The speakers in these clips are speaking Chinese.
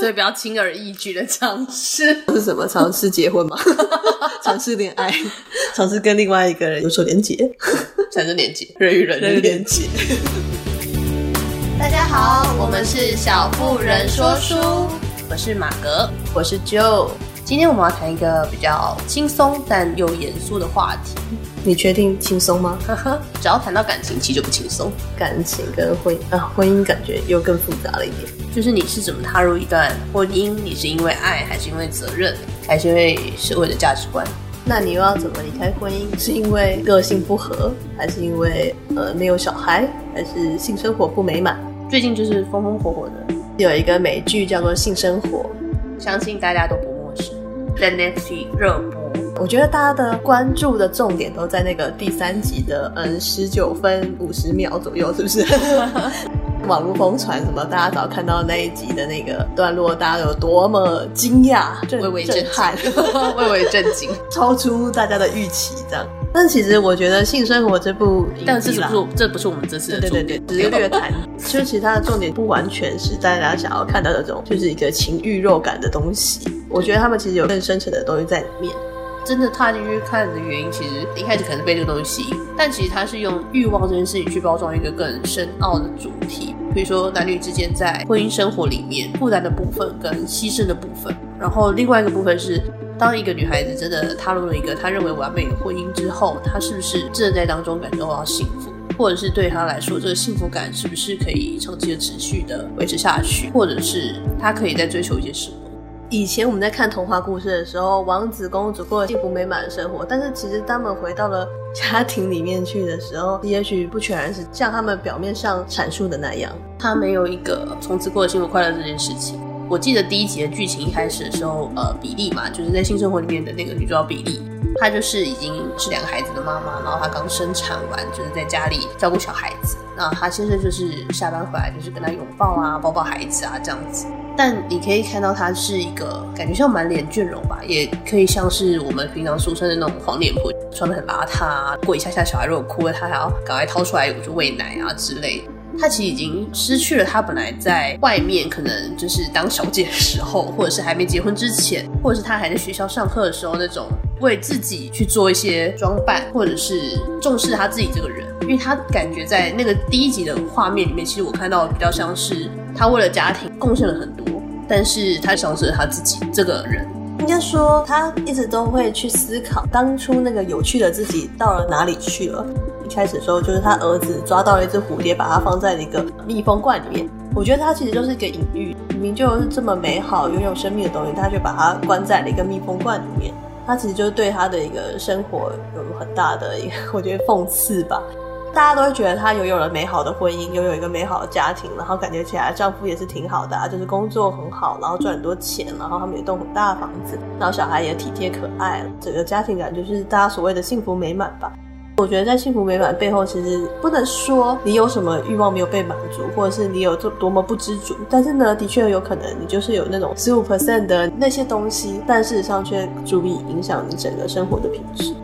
所以不要轻而易举的尝试。这是什么？尝试结婚吗？尝试恋爱？尝试跟另外一个人有所连结？产生连结？人与人的连结？大家好，我们是小妇人说书，我是马格，我是 Joe。今天我们要谈一个比较轻松但又严肃的话题。你确定轻松吗？只要谈到感情，其实就不轻松。感情跟婚姻啊，婚姻感觉又更复杂了一点。就是你是怎么踏入一段婚姻？你是因为爱，还是因为责任，还是因为社会的价值观？那你又要怎么离开婚姻？是因为个性不合，还是因为呃没有小孩，还是性生活不美满？最近就是风风火火的，有一个美剧叫做《性生活》，相信大家都不陌生，在 Netflix 热播。我觉得大家的关注的重点都在那个第三集的嗯十九分五十秒左右，是不是？网络疯传什么？大家早看到那一集的那个段落，大家有多么惊讶、微微震撼、微微 震惊，超出大家的预期，这样。但其实我觉得《性生活》这部，但是这不是这不是我们这次的重点，对对对，略略谈。就其他的重点不完全是大家想要看到的这种，就是一个情欲肉感的东西。我觉得他们其实有更深层的东西在里面。真的踏进去看的原因，其实一开始可能被这个东西吸引，但其实它是用欲望这件事情去包装一个更深奥的主题，比如说男女之间在婚姻生活里面负担的部分跟牺牲的部分。然后另外一个部分是，当一个女孩子真的踏入了一个她认为完美的婚姻之后，她是不是真的在当中感受到幸福，或者是对她来说，这个幸福感是不是可以长期的持续的维持下去，或者是她可以再追求一些什么？以前我们在看童话故事的时候，王子公主过了幸福美满的生活。但是其实他们回到了家庭里面去的时候，也许不全然是像他们表面上阐述的那样。他没有一个从此过得幸福快乐这件事情。我记得第一集的剧情一开始的时候，呃，比利嘛，就是在性生活里面的那个女主角比利，她就是已经是两个孩子的妈妈，然后她刚生产完，就是在家里照顾小孩子。那她先生就是下班回来就是跟她拥抱啊，抱抱孩子啊这样子。但你可以看到，她是一个感觉像满脸倦容吧，也可以像是我们平常俗称的那种黄脸婆，穿的很邋遢。过一下下小孩如果哭了，她还要赶快掏出来我就喂奶啊之类。她其实已经失去了她本来在外面可能就是当小姐的时候，或者是还没结婚之前，或者是她还在学校上课的时候那种为自己去做一些装扮，或者是重视她自己这个人。因为她感觉在那个第一集的画面里面，其实我看到比较像是她为了家庭贡献了很多。但是他丧失了他自己这个人，应该说他一直都会去思考当初那个有趣的自己到了哪里去了。开始的时候，就是他儿子抓到了一只蝴蝶，把它放在了一个密封罐里面。我觉得他其实就是一个隐喻，明明就是这么美好、拥有生命的东西，他却把它关在了一个密封罐里面。他其实就是对他的一个生活有很大的一个，我觉得讽刺吧。大家都会觉得她拥有了美好的婚姻，拥有一个美好的家庭，然后感觉起来丈夫也是挺好的啊，就是工作很好，然后赚很多钱，然后他们也栋很大的房子，然后小孩也体贴可爱，整个家庭感就是大家所谓的幸福美满吧。我觉得在幸福美满背后，其实不能说你有什么欲望没有被满足，或者是你有多多么不知足，但是呢，的确有可能你就是有那种十五 percent 的那些东西，但事实上却足以影响你整个生活的品质。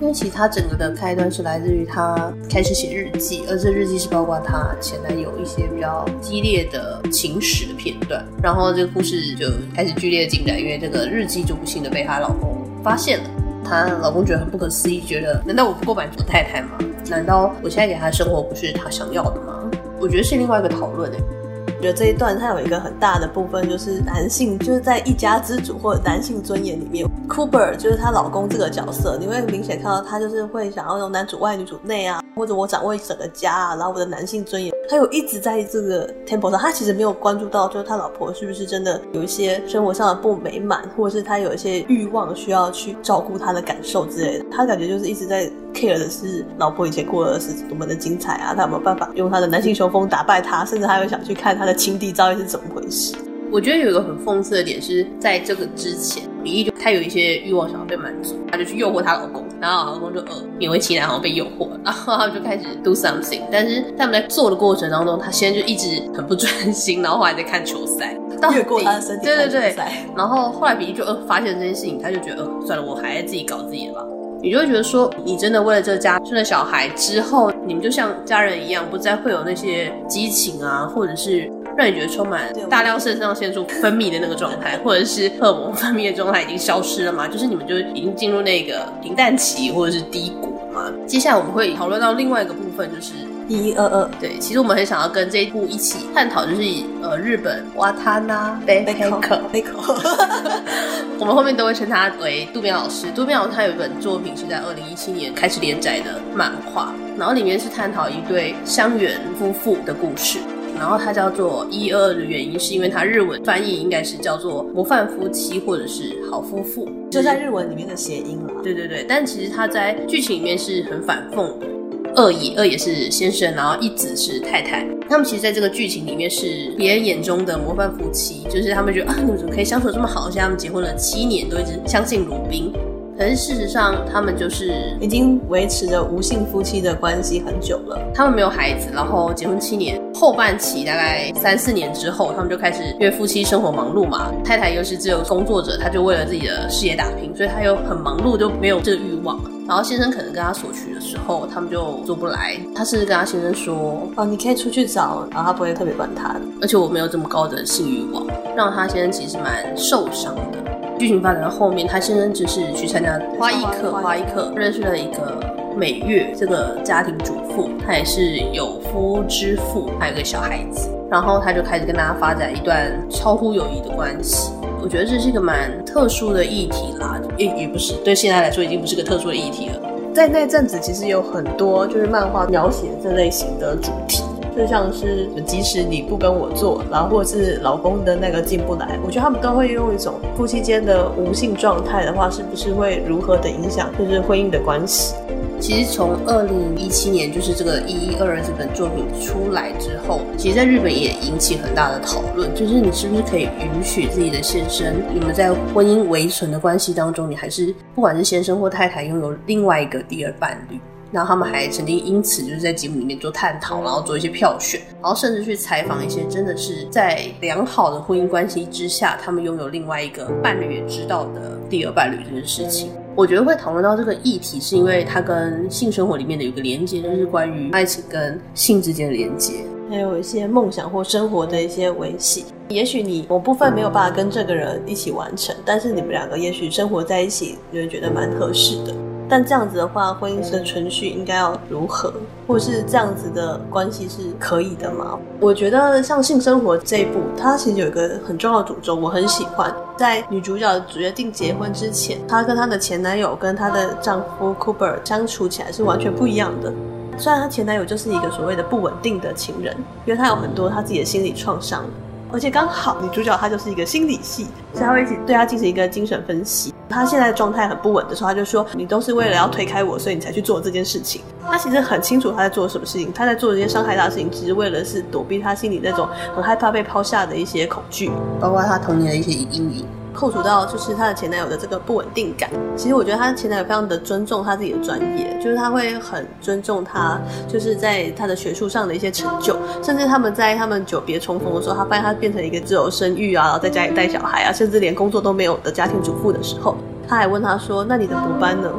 因为其实他整个的开端是来自于他开始写日记，而这日记是包括他前男友一些比较激烈的情史的片段，然后这个故事就开始剧烈的进展，因为这个日记就不幸的被她老公发现了，她老公觉得很不可思议，觉得难道我不够满足太太吗？难道我现在给他生活不是他想要的吗？我觉得是另外一个讨论诶。我觉得这一段它有一个很大的部分，就是男性就是在一家之主或者男性尊严里面，Cooper 就是她老公这个角色，你会明显看到他就是会想要用男主外女主内啊，或者我掌握整个家啊，然后我的男性尊严，他有一直在这个 temple 上，他其实没有关注到就是他老婆是不是真的有一些生活上的不美满，或者是他有一些欲望需要去照顾他的感受之类的，他感觉就是一直在 care 的是老婆以前过的是多么的精彩啊，他有没有办法用他的男性雄风打败他，甚至他会想去看他的。亲弟到底是怎么回事？我觉得有一个很讽刺的点是在这个之前，比利就他有一些欲望想要被满足，他就去诱惑她老公，然后老公就呃勉为其难，好像被诱惑，然后他就开始 do something。但是他们在做的过程当中，他现在就一直很不专心，然后后来在看球赛，越过他的身体，对对对。然后后来比利就呃发现这件事情，他就觉得呃算了，我还是自己搞自己的吧。你就会觉得说，你真的为了这个家生了小孩之后，你们就像家人一样，不再会有那些激情啊，或者是。让你觉得充满大量肾上腺素分泌的那个状态，或者是荷尔蒙分泌的状态已经消失了吗？就是你们就已经进入那个平淡期或者是低谷吗？接下来我们会讨论到另外一个部分，就是。一一二二，对，其实我们很想要跟这一部一起探讨，就是呃，日本瓦塔纳贝克贝克，我们后面都会称他为渡边老师。渡边老师他有一本作品是在二零一七年开始连载的漫画，然后里面是探讨一对香元夫妇的故事，然后它叫做一二二的原因是因为它日文翻译应该是叫做模范夫妻或者是好夫妇，就在日文里面的谐音了。对对对，但其实它在剧情里面是很反讽的。二爷，二爷是先生，然后一子是太太。他们其实在这个剧情里面是别人眼中的模范夫妻，就是他们觉得啊，你们怎么可以相处这么好？而且他们结婚了七年，都一直相敬如宾。可是事实上，他们就是已经维持着无性夫妻的关系很久了。他们没有孩子，然后结婚七年，后半期大概三四年之后，他们就开始因为夫妻生活忙碌嘛，太太又是自由工作者，他就为了自己的事业打拼，所以他又很忙碌，就没有这个欲望。然后先生可能跟他索取的时候，他们就做不来。他甚至跟他先生说：“哦，你可以出去找。”然后他不会特别管他的。而且我没有这么高的性欲望，让他先生其实蛮受伤的。剧情发展到后面，他先生只是去参加花艺课，花艺课认识了一个美月这个家庭主妇，她也是有夫之妇，还有个小孩子。然后他就开始跟大家发展一段超乎友谊的关系。我觉得这是一个蛮特殊的议题啦，也也不是，对现在来说已经不是个特殊的议题了。在那阵子，其实有很多就是漫画描写这类型的主题，就像是即使你不跟我做，然后或者是老公的那个进不来，我觉得他们都会用一种夫妻间的无性状态的话，是不是会如何的影响就是婚姻的关系？其实从二零一七年，就是这个一一二二这本作品出来之后，其实在日本也引起很大的讨论，就是你是不是可以允许自己的先生，你们在婚姻维存的关系当中，你还是不管是先生或太太拥有另外一个第二伴侣，然后他们还曾经因此就是在节目里面做探讨，然后做一些票选，然后甚至去采访一些真的是在良好的婚姻关系之下，他们拥有另外一个伴侣也知道的第二伴侣这件事情。我觉得会讨论到这个议题，是因为它跟性生活里面的有个连接，就是关于爱情跟性之间的连接，还有一些梦想或生活的一些维系。也许你某部分没有办法跟这个人一起完成，但是你们两个也许生活在一起，你会觉得蛮合适的。但这样子的话，婚姻的存续应该要如何，或是这样子的关系是可以的吗？我觉得像性生活这一步，它其实有一个很重要的主轴，我很喜欢。在女主角决定结婚之前，她跟她的前男友跟她的丈夫 Cooper 相处起来是完全不一样的。虽然她前男友就是一个所谓的不稳定的情人，因为他有很多他自己的心理创伤。而且刚好女主角她就是一个心理系，所以她会一起对她进行一个精神分析。她现在状态很不稳的时候，她就说：“你都是为了要推开我，所以你才去做这件事情。”她其实很清楚她在做什么事情，她在做这些伤害她的事情，只是为了是躲避她心里那种很害怕被抛下的一些恐惧，包括她童年的一些阴影。扣除到就是她的前男友的这个不稳定感，其实我觉得她前男友非常的尊重她自己的专业，就是他会很尊重她，就是在她的学术上的一些成就，甚至他们在他们久别重逢的时候，他发现她变成一个自由生育啊，然后在家里带小孩啊，甚至连工作都没有的家庭主妇的时候，他还问她说：“那你的博班呢？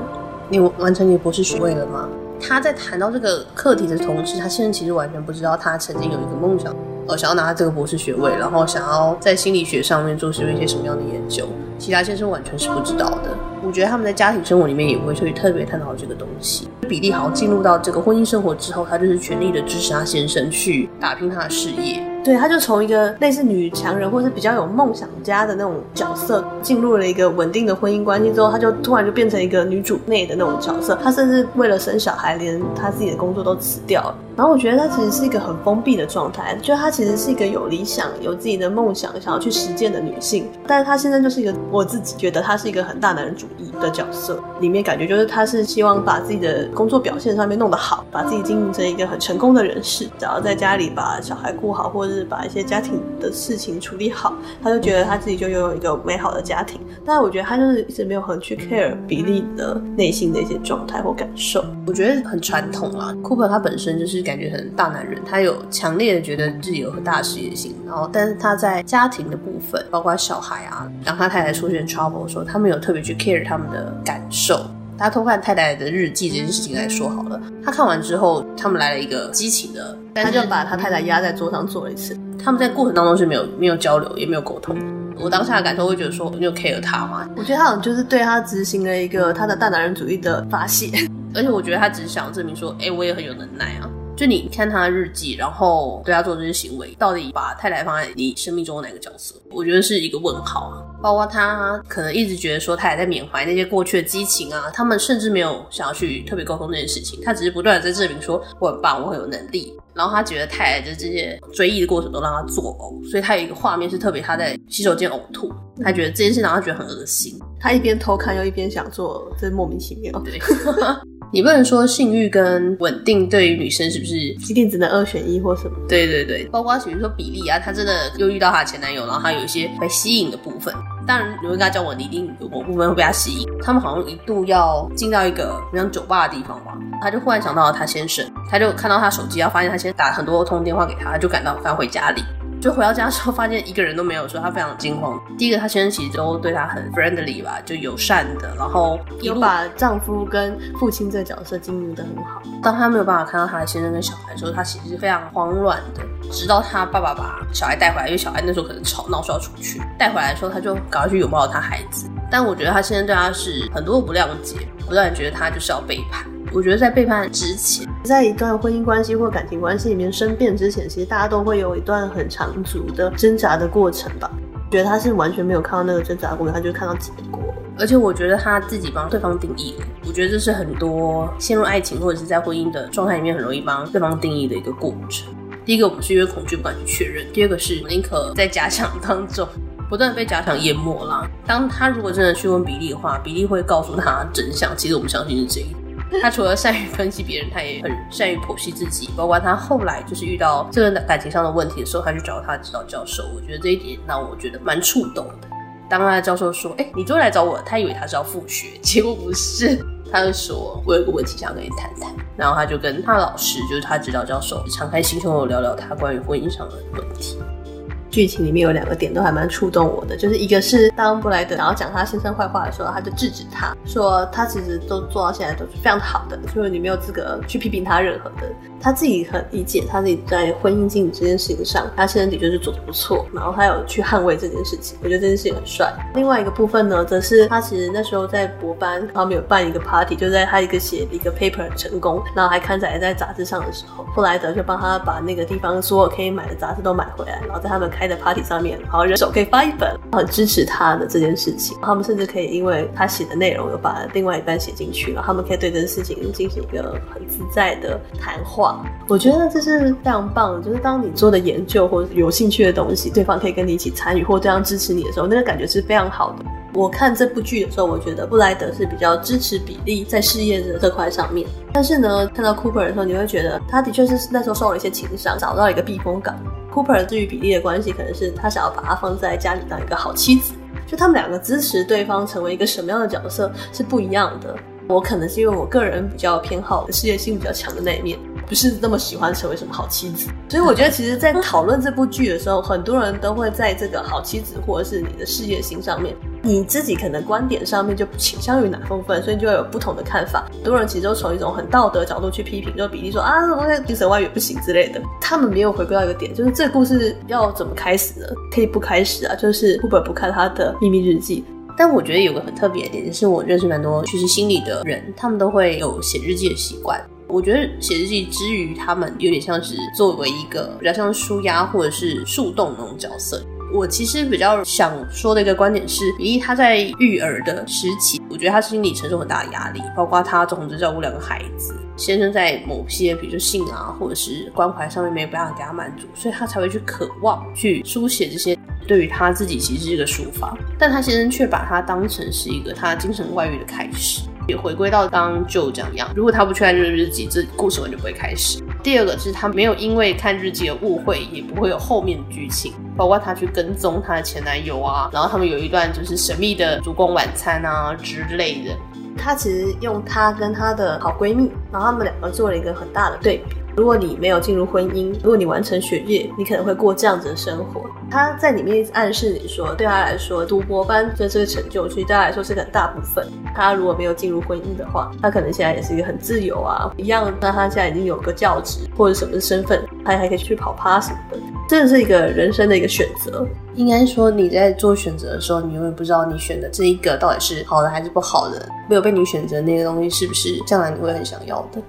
你完成你博士学位了吗？”他在谈到这个课题的同时，他现在其实完全不知道他曾经有一个梦想。呃，想要拿这个博士学位，然后想要在心理学上面做出一些什么样的研究，其他先生完全是不知道的。我觉得他们在家庭生活里面也不会去特别探讨这个东西。比利好像进入到这个婚姻生活之后，他就是全力的支持他先生去打拼他的事业。对，他就从一个类似女强人，或是比较有梦想家的那种角色，进入了一个稳定的婚姻关系之后，他就突然就变成一个女主内的那种角色。他甚至为了生小孩，连他自己的工作都辞掉了。然后我觉得他其实是一个很封闭的状态，就他其实是一个有理想、有自己的梦想、想要去实践的女性。但是他现在就是一个，我自己觉得他是一个很大男人主的角色，里面感觉就是他是希望把自己的工作表现上面弄得好，把自己经营成一个很成功的人士，只要在家里把小孩顾好，或者是把一些家庭的事情处理好，他就觉得他自己就拥有一个美好的家庭。但是我觉得他就是一直没有很去 care 比利的内心的一些状态或感受。我觉得很传统啊，Cooper 他本身就是感觉很大男人，他有强烈的觉得自己有很大事业心。然后，但是他在家庭的部分，包括小孩啊，当他太太出现 trouble 的时候，他没有特别去 care 他们的感受。他偷看太太的日记这件事情来说好了，他看完之后，他们来了一个激情的，他就把他太太压在桌上做了一次。他们在过程当中是没有没有交流，也没有沟通。我当下的感受会觉得说，你有 care 他吗？我觉得他好像就是对他执行了一个他的大男人主义的发泄，而且我觉得他只是想证明说，哎、欸，我也很有能耐啊。就你看他的日记，然后对他做这些行为，到底把太太放在你生命中的哪个角色？我觉得是一个问号啊。包括他可能一直觉得说，他还在缅怀那些过去的激情啊，他们甚至没有想要去特别沟通这件事情，他只是不断的在证明说我很棒，我很有能力。然后他觉得太太的这些追忆的过程都让他作呕，所以他有一个画面是特别他在洗手间呕吐，他觉得这件事让他觉得很恶心。他一边偷看又一边想做，真莫名其妙。对。你不能说性欲跟稳定对于女生是不是一定只能二选一或什么？对对对，包括比如说比利啊，她真的又遇到她的前男友，然后她有一些被吸引的部分。当然，你会跟她交往，你一定有某部分会被她吸引。他们好像一度要进到一个像酒吧的地方吧，他就忽然想到了他先生，他就看到他手机，要发现他先打很多通电话给他，他就感到返回家里。就回到家的时候，发现一个人都没有，说他非常惊慌。第一个，他先生其实都对他很 friendly 吧，就友善的，然后有把丈夫跟父亲这个角色经营的很好。当他没有办法看到他的先生跟小孩的时候，他其实是非常慌乱的。直到他爸爸把小孩带回来，因为小孩那时候可能吵闹，说要出去。带回来的时候，他就赶快去拥抱他孩子。但我觉得他现在对他是很多不谅解，不断觉得他就是要背叛。我觉得在背叛之前，在一段婚姻关系或感情关系里面生变之前，其实大家都会有一段很长足的挣扎的过程吧。我觉得他是完全没有看到那个挣扎过程，他就看到结果。而且我觉得他自己帮对方定义了，我觉得这是很多陷入爱情或者是在婚姻的状态里面很容易帮对方定义的一个过程。第一个，我们是因为恐惧不敢去确认；第二个是宁可在假想当中不断被假想淹没了。当他如果真的去问比利的话，比利会告诉他真相。其实我们相信是这一。他除了善于分析别人，他也很善于剖析自己。包括他后来就是遇到这个感情上的问题的时候，他去找他指导教授。我觉得这一点让我觉得蛮触动的。当他的教授说：“哎、你终于来找我。”他以为他是要复学，结果不是。他就说：“我有一个问题想跟你谈谈。”然后他就跟他老师，就是他指导教授，敞开心胸的聊聊他关于婚姻上的问题。剧情里面有两个点都还蛮触动我的，就是一个是当布莱德想要讲他先生坏话的时候，他就制止他说他其实都做到现在都是非常好的，所以你没有资格去批评他任何的。他自己很理解他自己在婚姻经营这件事情上，他先生的确是做得不错，然后他有去捍卫这件事情，我觉得这件事情很帅。另外一个部分呢，则是他其实那时候在博班，他们有办一个 party，就在他一个写一个 paper 成功，然后还刊载在杂志上的时候，布莱德就帮他把那个地方所有可以买的杂志都买回来，然后在他们开的 party 上面，然后人手可以发一本，很支持他的这件事情。他们甚至可以因为他写的内容有把另外一半写进去，然后他们可以对这件事情进行一个很自在的谈话。我觉得这是非常棒的，就是当你做的研究或者有兴趣的东西，对方可以跟你一起参与，或对方支持你的时候，那个感觉是非常好的。我看这部剧的时候，我觉得布莱德是比较支持比利在事业的这块上面，但是呢，看到 Cooper 的时候，你会觉得他的确是那时候受了一些情伤，找到一个避风港。Cooper 对于比利的关系，可能是他想要把他放在家里当一个好妻子，就他们两个支持对方成为一个什么样的角色是不一样的。我可能是因为我个人比较偏好事业心比较强的那一面。不是那么喜欢成为什么好妻子，所以我觉得其实，在讨论这部剧的时候，很多人都会在这个好妻子或者是你的事业心上面，你自己可能观点上面就倾向于哪部分，所以就会有不同的看法。很多人其实都从一种很道德角度去批评，就比例说啊，什么精神外遇不行之类的。他们没有回归到一个点，就是这个故事要怎么开始呢？可以不开始啊，就是不本不看他的秘密日记。但我觉得有个很特别的点，就是我认识蛮多学习心理的人，他们都会有写日记的习惯。我觉得写日记之于他们有点像是作为一个比较像舒压或者是树洞那种角色。我其实比较想说的一个观点是，比利他在育儿的时期，我觉得他心里承受很大的压力，包括他总是照顾两个孩子，先生在某些比如说性啊或者是关怀上面没有办法给他满足，所以他才会去渴望去书写这些。对于他自己其实是一个抒发，但他先生却把他当成是一个他精神外遇的开始。也回归到刚就这样，如果他不去看日日记，这故事完全不会开始。第二个是他没有因为看日记的误会，也不会有后面的剧情，包括他去跟踪他的前男友啊，然后他们有一段就是神秘的烛光晚餐啊之类的。他其实用她跟他的好闺蜜，然后他们两个做了一个很大的对比。如果你没有进入婚姻，如果你完成学业，你可能会过这样子的生活。他在里面暗示你说，对他来说，读博班这这个成就，其实对他来说是很大部分。他如果没有进入婚姻的话，他可能现在也是一个很自由啊，一样。那他现在已经有个教职或者什么身份，他还可以去跑趴什么的，这是一个人生的一个选择。应该说你在做选择的时候，你永远不知道你选的这一个到底是好的还是不好的，没有被你选择那个东西是不是将来你会很想要的。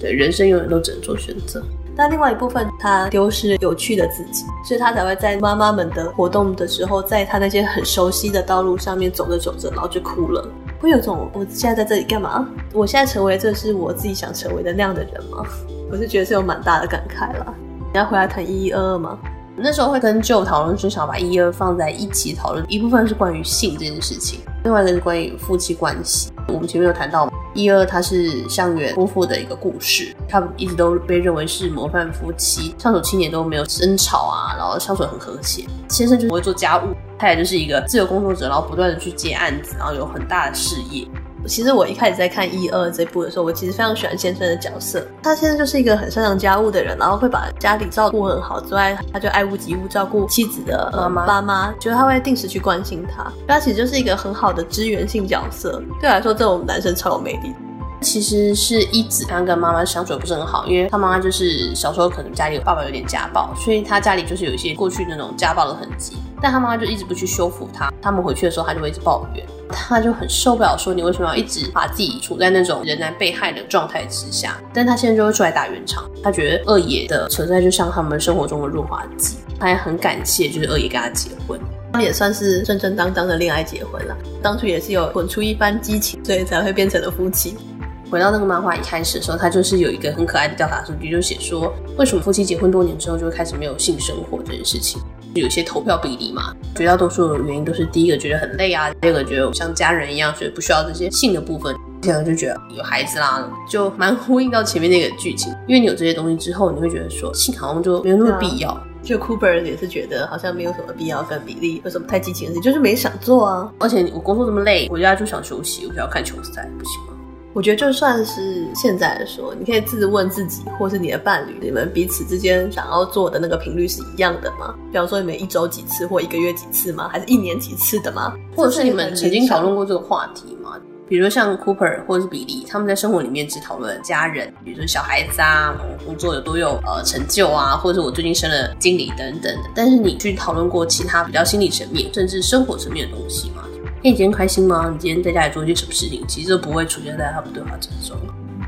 对，人生永远都只能做选择。但另外一部分，他丢失有趣的自己，所以他才会在妈妈们的活动的时候，在他那些很熟悉的道路上面走着走着，然后就哭了。会有种我现在在这里干嘛？我现在成为这是我自己想成为的那样的人吗？我是觉得是有蛮大的感慨了。你要回来谈一一二二吗？那时候会跟旧讨论，是想把一二放在一起讨论。一部分是关于性这件事情，另外一个是关于夫妻关系。我们前面有谈到。一二，他是相原夫妇的一个故事，他一直都被认为是模范夫妻，相处七年都没有争吵啊，然后相处很和谐。先生就不会做家务，太太就是一个自由工作者，然后不断的去接案子，然后有很大的事业。其实我一开始在看一二这部的时候，我其实非常喜欢先生的角色。他先生就是一个很擅长家务的人，然后会把家里照顾很好之外，他就爱屋及乌照顾妻子的妈妈。妈妈觉得他会定时去关心他，他其实就是一个很好的支援性角色。对我来说，这种男生超有魅力。其实是一子刚跟妈妈相处不是很好，因为他妈妈就是小时候可能家里有爸爸有点家暴，所以他家里就是有一些过去那种家暴的痕迹。但他妈妈就一直不去修复他，他们回去的时候，他就会一直抱怨，他就很受不了，说你为什么要一直把自己处在那种仍然被害的状态之下？但他现在就会出来打圆场，他觉得二爷的存在就像他们生活中的润滑剂，他也很感谢，就是二爷跟他结婚，他也算是正正当当的恋爱结婚了，当初也是有滚出一番激情，所以才会变成了夫妻。回到那个漫画一开始的时候，他就是有一个很可爱的调查数据，就写说为什么夫妻结婚多年之后就会开始没有性生活这件事情。有些投票比例嘛，绝大多数的原因都是第一个觉得很累啊，第二个觉得像家人一样，所以不需要这些性的部分，第二个就觉得有孩子啦，就蛮呼应到前面那个剧情。因为你有这些东西之后，你会觉得说性好像就没有那么必要。就 Cooper 也是觉得好像没有什么必要跟比利有什么太激情的事，就是没想做啊。而且我工作这么累，回家就想休息，我就要看球赛，不行吗？我觉得就算是现在来说，你可以自问自己，或是你的伴侣，你们彼此之间想要做的那个频率是一样的吗？比方说你们一周几次，或一个月几次吗？还是一年几次的吗？或者是你们曾经讨论过这个话题吗？比如说像 Cooper 或者是比利，他们在生活里面只讨论家人，比如说小孩子啊，我工作有多有呃成就啊，或者是我最近升了经理等等的。但是你去讨论过其他比较心理层面，甚至生活层面的东西吗？你今天开心吗？你今天在家里做一些什么事情？其实都不会出现在他们对话之中。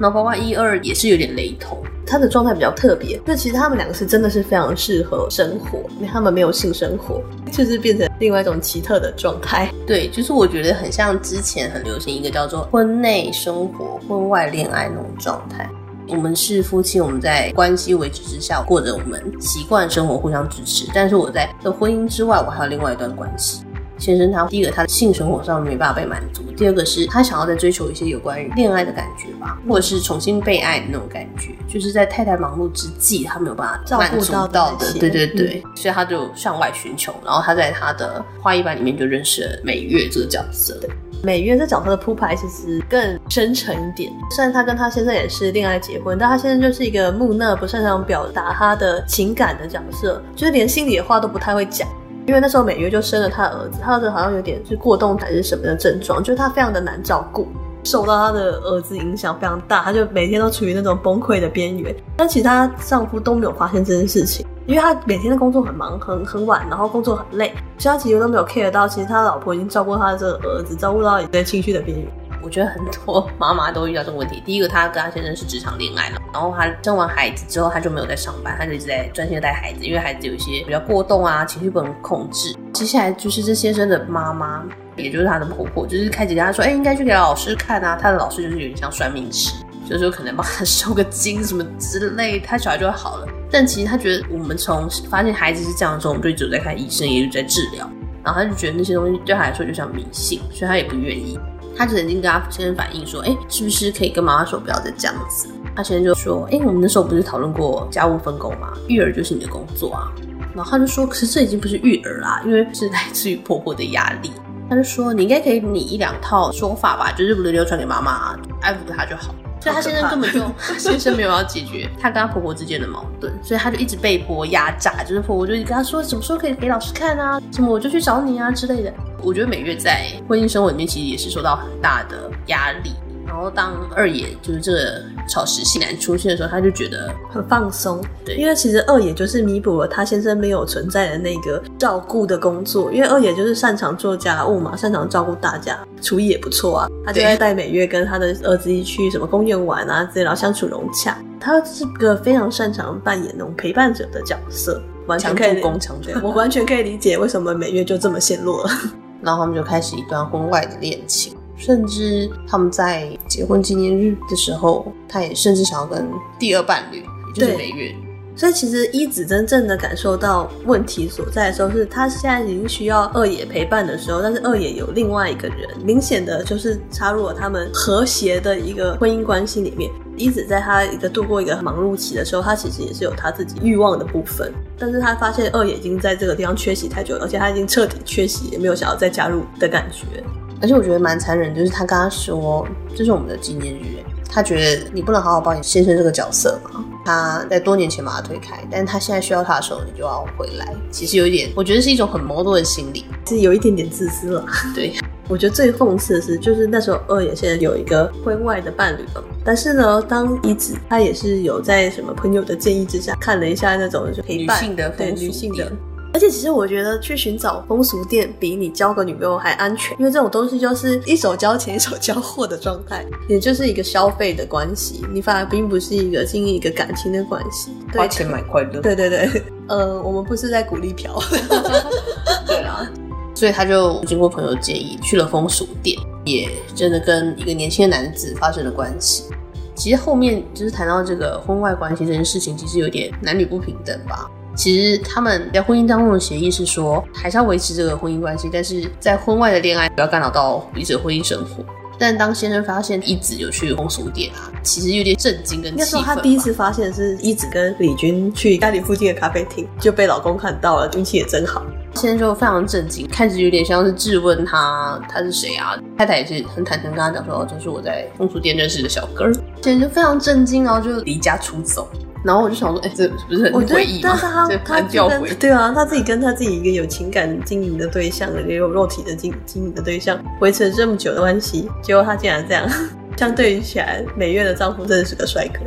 那包括一二也是有点雷同，他的状态比较特别。那其实他们两个是真的是非常适合生活，因为他们没有性生活，就是变成另外一种奇特的状态。对，就是我觉得很像之前很流行一个叫做婚内生活、婚外恋爱那种状态。我们是夫妻，我们在关系维持之下过着我们习惯生活，互相支持。但是我在的婚姻之外，我还有另外一段关系。先生他第一个他的性生活上没办法被满足，第二个是他想要再追求一些有关于恋爱的感觉吧，或者是重新被爱的那种感觉，就是在太太忙碌之际，他没有办法满足到的，对对对，嗯、所以他就向外寻求，然后他在他的花艺班里面就认识了美月这个角色。对，美月这角色的铺排其实更深沉一点，虽然他跟他先生也是恋爱结婚，但他先生就是一个木讷、不擅长表达他的情感的角色，就是连心里的话都不太会讲。因为那时候美月就生了他儿子，他儿子好像有点是过动还是什么的症状，就是他非常的难照顾，受到他的儿子影响非常大，他就每天都处于那种崩溃的边缘。但其他丈夫都没有发现这件事情，因为他每天的工作很忙，很很晚，然后工作很累，所以他其实都没有 care 到，其实他老婆已经照顾他的这个儿子，照顾到一些情绪的边缘。我觉得很多妈妈都遇到这个问题。第一个，她跟她先生是职场恋爱了，然后她生完孩子之后，她就没有在上班，她就一直在专心的带孩子，因为孩子有一些比较过动啊，情绪不能控制。接下来就是这先生的妈妈，也就是她的婆婆，就是开始跟她说，哎，应该去给老师看啊。她的老师就是有点像算命师，就是说可能帮她收个金什么之类，她小孩就会好了。但其实她觉得，我们从发现孩子是这样的时候，我们就一直在看医生，也一直在治疗，然后她就觉得那些东西对她来说就像迷信，所以她也不愿意。他曾经跟他先生反映说：“哎，是不是可以跟妈妈说不要再这样子？”他先生就说：“哎，我们那时候不是讨论过家务分工吗？育儿就是你的工作啊。”然后他就说：“可是这已经不是育儿啦，因为是来自于婆婆的压力。”他就说：“你应该可以拟一两套说法吧，就是轮流传给妈妈，安抚她就好。”所以她先生根本就先生没有要解决她跟她婆婆之间的矛盾，所以她就一直被婆婆压榨，就是婆婆就一直跟她说什么时候可以给老师看啊，什么我就去找你啊之类的。我觉得美月在婚姻生活里面其实也是受到很大的压力。然后当二爷就是这个草食系男出现的时候，他就觉得很放松。对，因为其实二爷就是弥补了他先生没有存在的那个照顾的工作。因为二爷就是擅长做家务嘛，擅长照顾大家，厨艺也不错啊。他就在带美月跟他的儿子一去什么公园玩啊，之类，然后相处融洽。他是个非常擅长扮演那种陪伴者的角色，完全可以。我完全可以理解为什么美月就这么陷落了。然后他们就开始一段婚外的恋情。甚至他们在结婚纪念日的时候，他也甚至想要跟第二伴侣，也就是美月。所以其实一子真正的感受到问题所在的时候，是他现在已经需要二野陪伴的时候，但是二野有另外一个人，明显的就是插入了他们和谐的一个婚姻关系里面。一子在他一个度过一个忙碌期的时候，他其实也是有他自己欲望的部分，但是他发现二爷已经在这个地方缺席太久了，而且他已经彻底缺席，也没有想要再加入的感觉。而且我觉得蛮残忍，就是他跟他说，这是我们的纪念日，他觉得你不能好好扮演先生这个角色嘛。他在多年前把他推开，但是他现在需要他的时候，你就要回来。其实有一点，我觉得是一种很矛盾的心理，是有一点点自私了。对，我觉得最讽刺的是，就是那时候二爷现在有一个婚外的伴侣了，但是呢，当一子他也是有在什么朋友的建议之下，看了一下那种陪伴女性的对女性的。而且其实我觉得去寻找风俗店比你交个女朋友还安全，因为这种东西就是一手交钱一手交货的状态，也就是一个消费的关系，你反而并不是一个经营一个感情的关系。花钱买快乐。对对对，呃，我们不是在鼓励嫖。对啊，所以他就经过朋友建议去了风俗店，也真的跟一个年轻的男子发生了关系。其实后面就是谈到这个婚外关系这件事情，其实有点男女不平等吧。其实他们在婚姻当中的协议是说，还是要维持这个婚姻关系，但是在婚外的恋爱不要干扰到彼此的婚姻生活。但当先生发现一子有去风俗店啊，其实有点震惊跟气愤。那时候他第一次发现是一子跟李军去家里附近的咖啡厅，就被老公看到了，运气也真好。先生就非常震惊，开始有点像是质问他他是谁啊？太太也是很坦诚跟他讲说，哦，这是我在风俗店认识的小哥。先生就非常震惊，然后就离家出走。然后我就想说，哎、欸，这不是很诡异吗？但是他他跟对啊，他自己跟他自己一个有情感经营的对象，也有肉体的经经营的对象，维持了这么久的关系，结果他竟然这样，相对于起来，美月的丈夫真的是个帅哥，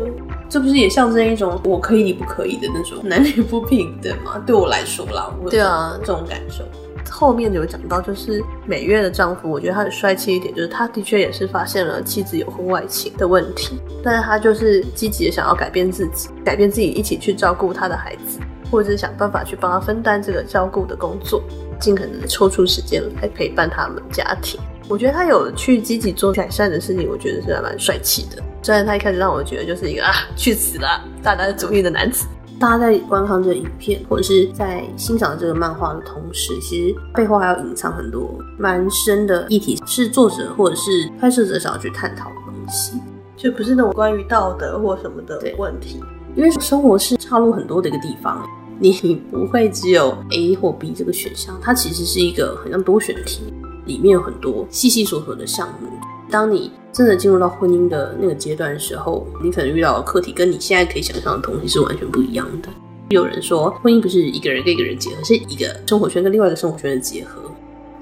这不是也象征一种我可以你不可以的那种男女不平等吗？对我来说啦，我对啊，这种感受。后面有讲到，就是美月的丈夫，我觉得他很帅气一点，就是他的确也是发现了妻子有婚外情的问题，但是他就是积极的想要改变自己，改变自己，一起去照顾他的孩子，或者是想办法去帮他分担这个照顾的工作，尽可能抽出时间来陪伴他们家庭。我觉得他有去积极做改善的事情，我觉得是还蛮帅气的。虽然他一开始让我觉得就是一个啊去死了大男子主义的男子。大家在观看这个影片，或者是在欣赏这个漫画的同时，其实背后还要隐藏很多蛮深的议题，是作者或者是拍摄者想要去探讨的东西，就不是那种关于道德或什么的问题。因为生活是岔路很多的一个地方，你不会只有 A 或 B 这个选项，它其实是一个很像多选题，里面有很多细细琐琐的项目。当你真的进入到婚姻的那个阶段的时候，你可能遇到的课题跟你现在可以想象的东西是完全不一样的。有人说，婚姻不是一个人跟一个人结合，是一个生活圈跟另外一个生活圈的结合。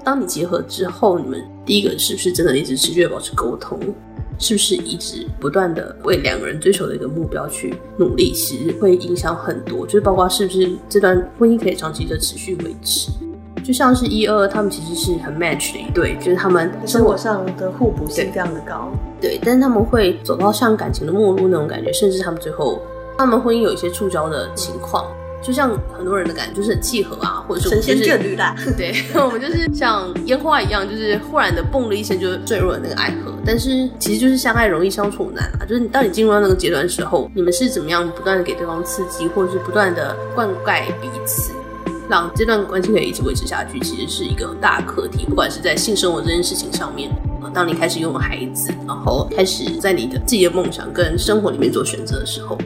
当你结合之后，你们第一个是不是真的一直持续的保持沟通？是不是一直不断的为两个人追求的一个目标去努力？其实会影响很多，就是包括是不是这段婚姻可以长期的持续维持。就像是一二，他们其实是很 match 的一对，就是他们生活上的互补性非常的高。对，但是他们会走到像感情的末路那种感觉，甚至他们最后他们婚姻有一些触礁的情况，就像很多人的感觉就是很契合啊，或者说、就是、神仙眷侣啦。对，我们就是像烟花一样，就是忽然的蹦的一声就坠入了那个爱河。但是其实就是相爱容易相处难啊，就是你当你进入到那个阶段的时候，你们是怎么样不断的给对方刺激，或者是不断的灌溉彼此。让这段关系可以一直维持下去，其实是一个大课题。不管是在性生活这件事情上面，当你开始拥有孩子，然后开始在你的自己的梦想跟生活里面做选择的时候，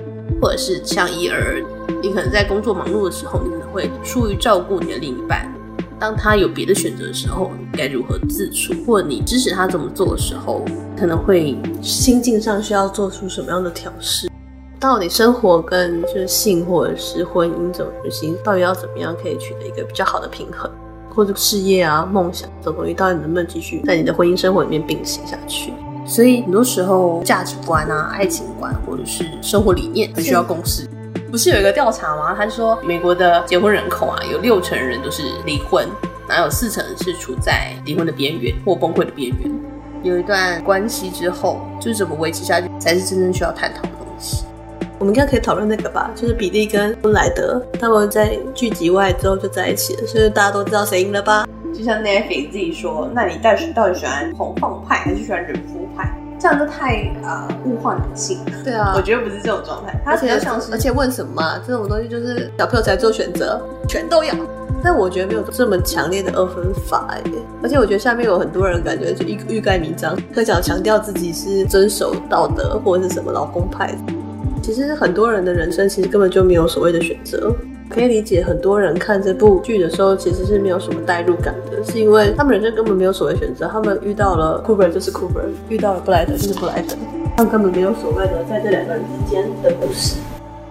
或者是像一儿，你可能在工作忙碌的时候，你可能会疏于照顾你的另一半。当他有别的选择的时候，该如何自处，或者你支持他怎么做的时候，可能会心境上需要做出什么样的调试？到底生活跟就是性或者是婚姻这种东西，到底要怎么样可以取得一个比较好的平衡？或者事业啊、梦想这种东西，到底能不能继续在你的婚姻生活里面并行下去？所以很多时候价值观啊、爱情观或者是生活理念很需要共识。不是有一个调查吗？他说美国的结婚人口啊，有六成人都是离婚，然后有四成是处在离婚的边缘或崩溃的边缘。有一段关系之后，就是怎么维持下去，才是真正需要探讨的东西。我们应该可以讨论那个吧？就是比利跟布莱德他们在剧集外之后就在一起了，所以大家都知道谁赢了吧？就像 Netflix 自己说，那你到底到底喜欢红凤派还是喜欢人夫派？这样就太啊、呃、物化男性。对啊，我觉得不是这种状态。他比较像是，而且问什么嘛？这种东西就是小朋友才做选择，全都要。但我觉得没有这么强烈的二分法哎。而且我觉得下面有很多人感觉就欲欲盖弥彰，很想强调自己是遵守道德或者是什么老公派。其实很多人的人生其实根本就没有所谓的选择。可以理解很多人看这部剧的时候，其实是没有什么代入感的，是因为他们人生根本没有所谓选择，他们遇到了 Cooper 就是 Cooper，遇到了布莱德就是布莱德，他们根本没有所谓的在这两个人之间的故事。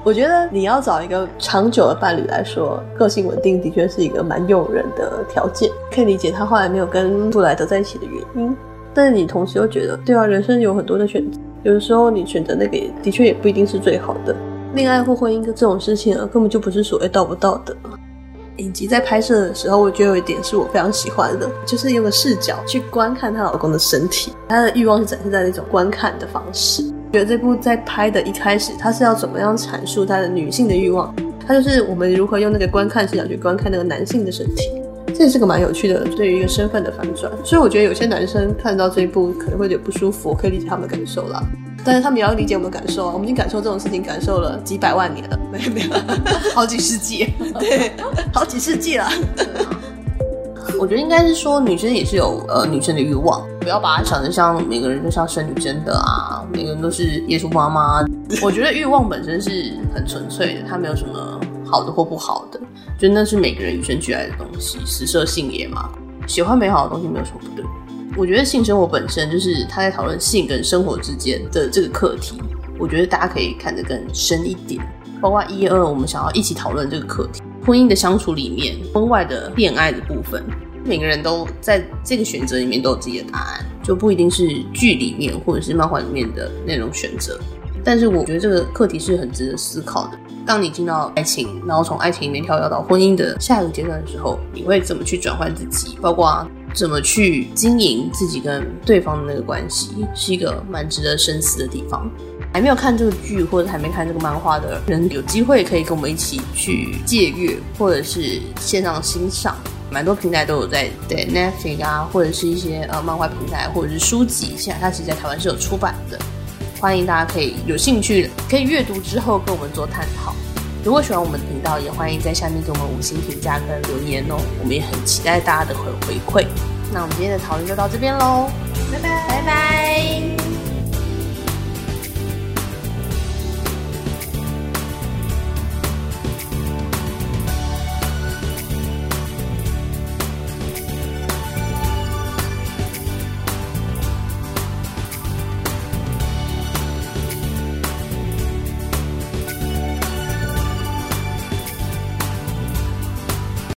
我觉得你要找一个长久的伴侣来说，个性稳定的确是一个蛮诱人的条件。可以理解他后来没有跟布莱德在一起的原因，但是你同时又觉得，对啊，人生有很多的选择，有的时候你选择那个也的确也不一定是最好的。恋爱或婚姻的这种事情啊，根本就不是所谓道不道德。影集在拍摄的时候，我觉得有一点是我非常喜欢的，就是用个视角去观看她老公的身体，她的欲望是展现在那种观看的方式。觉得这部在拍的一开始，她是要怎么样阐述她的女性的欲望？她就是我们如何用那个观看视角去观看那个男性的身体，这也是个蛮有趣的对于一个身份的反转。所以我觉得有些男生看到这一部可能会有点不舒服，我可以理解他们的感受啦。但是他们也要理解我们的感受啊，我们已经感受这种事情感受了几百万年了，没有没有，好几世纪，对，好几世纪了。我觉得应该是说，女生也是有呃女生的欲望，不要把它想成像每个人都像生女生的啊，每个人都是耶稣妈妈。我觉得欲望本身是很纯粹的，它没有什么好的或不好的，就那是每个人与生俱来的东西，食色性也嘛，喜欢美好的东西没有什么不对。我觉得性生活本身就是他在讨论性跟生活之间的这个课题。我觉得大家可以看得更深一点，包括一二，我们想要一起讨论这个课题。婚姻的相处里面，婚外的恋爱的部分，每个人都在这个选择里面都有自己的答案，就不一定是剧里面或者是漫画里面的那种选择。但是我觉得这个课题是很值得思考的。当你进到爱情，然后从爱情里面跳跃到婚姻的下一个阶段的时候，你会怎么去转换自己？包括怎么去经营自己跟对方的那个关系，是一个蛮值得深思的地方。还没有看这个剧或者还没看这个漫画的人，有机会可以跟我们一起去借阅，或者是线上欣赏。蛮多平台都有在，对 Netflix 啊，或者是一些呃漫画平台，或者是书籍，现在它其实在台湾是有出版的。欢迎大家可以有兴趣，可以阅读之后跟我们做探讨。如果喜欢我们的频道，也欢迎在下面给我们五星评价跟留言哦。我们也很期待大家的回回馈。那我们今天的讨论就到这边喽，拜拜拜拜。